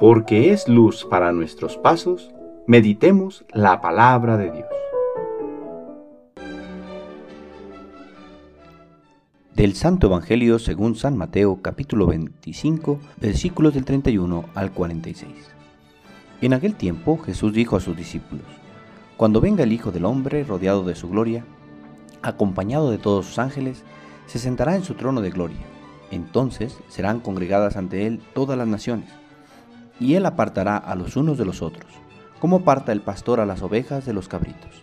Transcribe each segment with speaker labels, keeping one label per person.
Speaker 1: porque es luz para nuestros pasos, meditemos la palabra de Dios.
Speaker 2: Del Santo Evangelio según San Mateo capítulo 25 versículos del 31 al 46. En aquel tiempo Jesús dijo a sus discípulos, Cuando venga el Hijo del Hombre rodeado de su gloria, acompañado de todos sus ángeles, se sentará en su trono de gloria. Entonces serán congregadas ante él todas las naciones y él apartará a los unos de los otros, como aparta el pastor a las ovejas de los cabritos,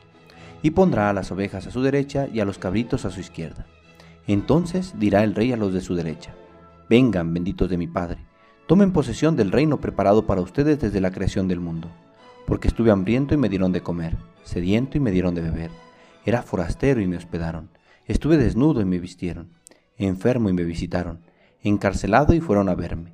Speaker 2: y pondrá a las ovejas a su derecha y a los cabritos a su izquierda. Entonces dirá el rey a los de su derecha, Vengan, benditos de mi Padre, tomen posesión del reino preparado para ustedes desde la creación del mundo, porque estuve hambriento y me dieron de comer, sediento y me dieron de beber, era forastero y me hospedaron, estuve desnudo y me vistieron, enfermo y me visitaron, encarcelado y fueron a verme.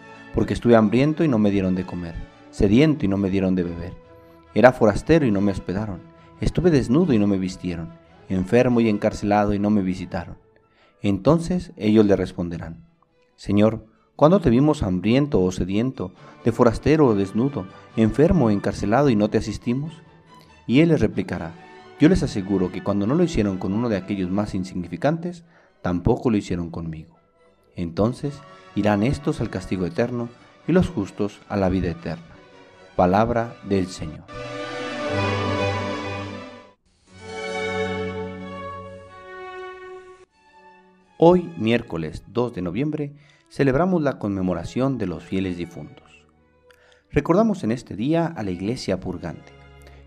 Speaker 2: porque estuve hambriento y no me dieron de comer, sediento y no me dieron de beber. Era forastero y no me hospedaron, estuve desnudo y no me vistieron, enfermo y encarcelado y no me visitaron. Entonces ellos le responderán, Señor, ¿cuándo te vimos hambriento o sediento, de forastero o desnudo, enfermo o encarcelado y no te asistimos? Y él les replicará, yo les aseguro que cuando no lo hicieron con uno de aquellos más insignificantes, tampoco lo hicieron conmigo. Entonces irán estos al castigo eterno y los justos a la vida eterna. Palabra del Señor. Hoy, miércoles 2 de noviembre, celebramos la conmemoración de los fieles difuntos. Recordamos en este día a la iglesia purgante,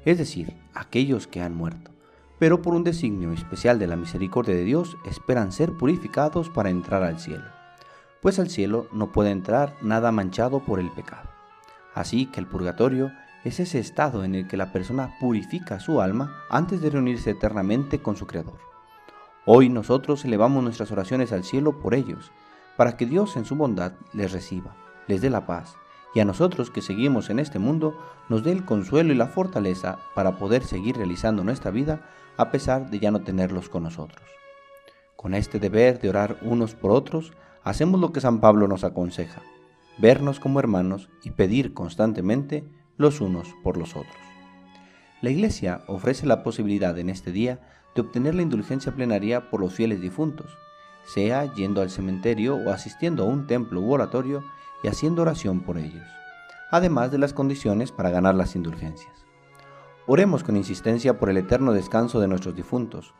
Speaker 2: es decir, aquellos que han muerto, pero por un designio especial de la misericordia de Dios esperan ser purificados para entrar al cielo pues al cielo no puede entrar nada manchado por el pecado. Así que el purgatorio es ese estado en el que la persona purifica su alma antes de reunirse eternamente con su Creador. Hoy nosotros elevamos nuestras oraciones al cielo por ellos, para que Dios en su bondad les reciba, les dé la paz, y a nosotros que seguimos en este mundo nos dé el consuelo y la fortaleza para poder seguir realizando nuestra vida a pesar de ya no tenerlos con nosotros. Con este deber de orar unos por otros, hacemos lo que San Pablo nos aconseja, vernos como hermanos y pedir constantemente los unos por los otros. La Iglesia ofrece la posibilidad en este día de obtener la indulgencia plenaria por los fieles difuntos, sea yendo al cementerio o asistiendo a un templo u oratorio y haciendo oración por ellos, además de las condiciones para ganar las indulgencias. Oremos con insistencia por el eterno descanso de nuestros difuntos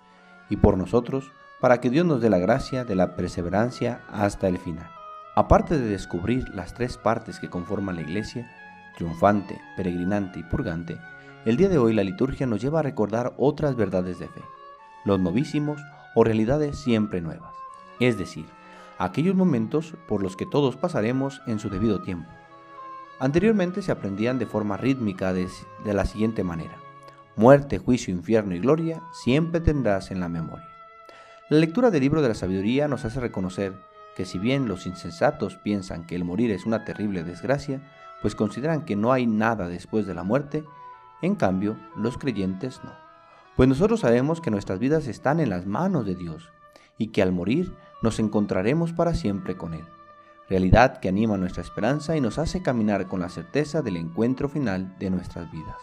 Speaker 2: y por nosotros para que Dios nos dé la gracia de la perseverancia hasta el final. Aparte de descubrir las tres partes que conforman la iglesia, triunfante, peregrinante y purgante, el día de hoy la liturgia nos lleva a recordar otras verdades de fe, los novísimos o realidades siempre nuevas, es decir, aquellos momentos por los que todos pasaremos en su debido tiempo. Anteriormente se aprendían de forma rítmica de, de la siguiente manera, muerte, juicio, infierno y gloria siempre tendrás en la memoria. La lectura del libro de la sabiduría nos hace reconocer que si bien los insensatos piensan que el morir es una terrible desgracia, pues consideran que no hay nada después de la muerte, en cambio los creyentes no. Pues nosotros sabemos que nuestras vidas están en las manos de Dios y que al morir nos encontraremos para siempre con Él. Realidad que anima nuestra esperanza y nos hace caminar con la certeza del encuentro final de nuestras vidas.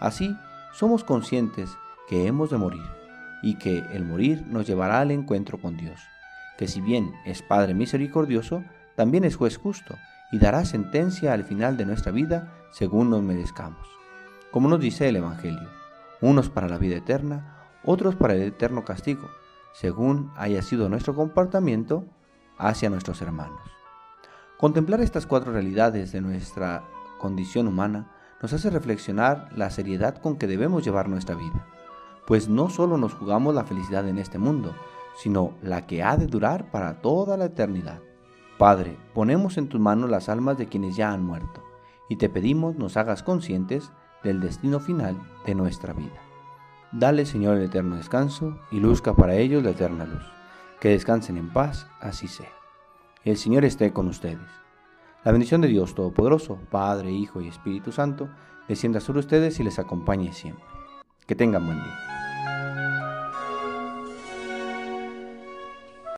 Speaker 2: Así, somos conscientes que hemos de morir y que el morir nos llevará al encuentro con Dios, que si bien es Padre misericordioso, también es juez justo y dará sentencia al final de nuestra vida según nos merezcamos. Como nos dice el Evangelio, unos para la vida eterna, otros para el eterno castigo, según haya sido nuestro comportamiento hacia nuestros hermanos. Contemplar estas cuatro realidades de nuestra condición humana nos hace reflexionar la seriedad con que debemos llevar nuestra vida pues no solo nos jugamos la felicidad en este mundo, sino la que ha de durar para toda la eternidad. Padre, ponemos en tus manos las almas de quienes ya han muerto, y te pedimos nos hagas conscientes del destino final de nuestra vida. Dale, Señor, el eterno descanso y luzca para ellos la eterna luz. Que descansen en paz, así sea. El Señor esté con ustedes. La bendición de Dios Todopoderoso, Padre, Hijo y Espíritu Santo, descienda sobre ustedes y les acompañe siempre. Que tengan buen día.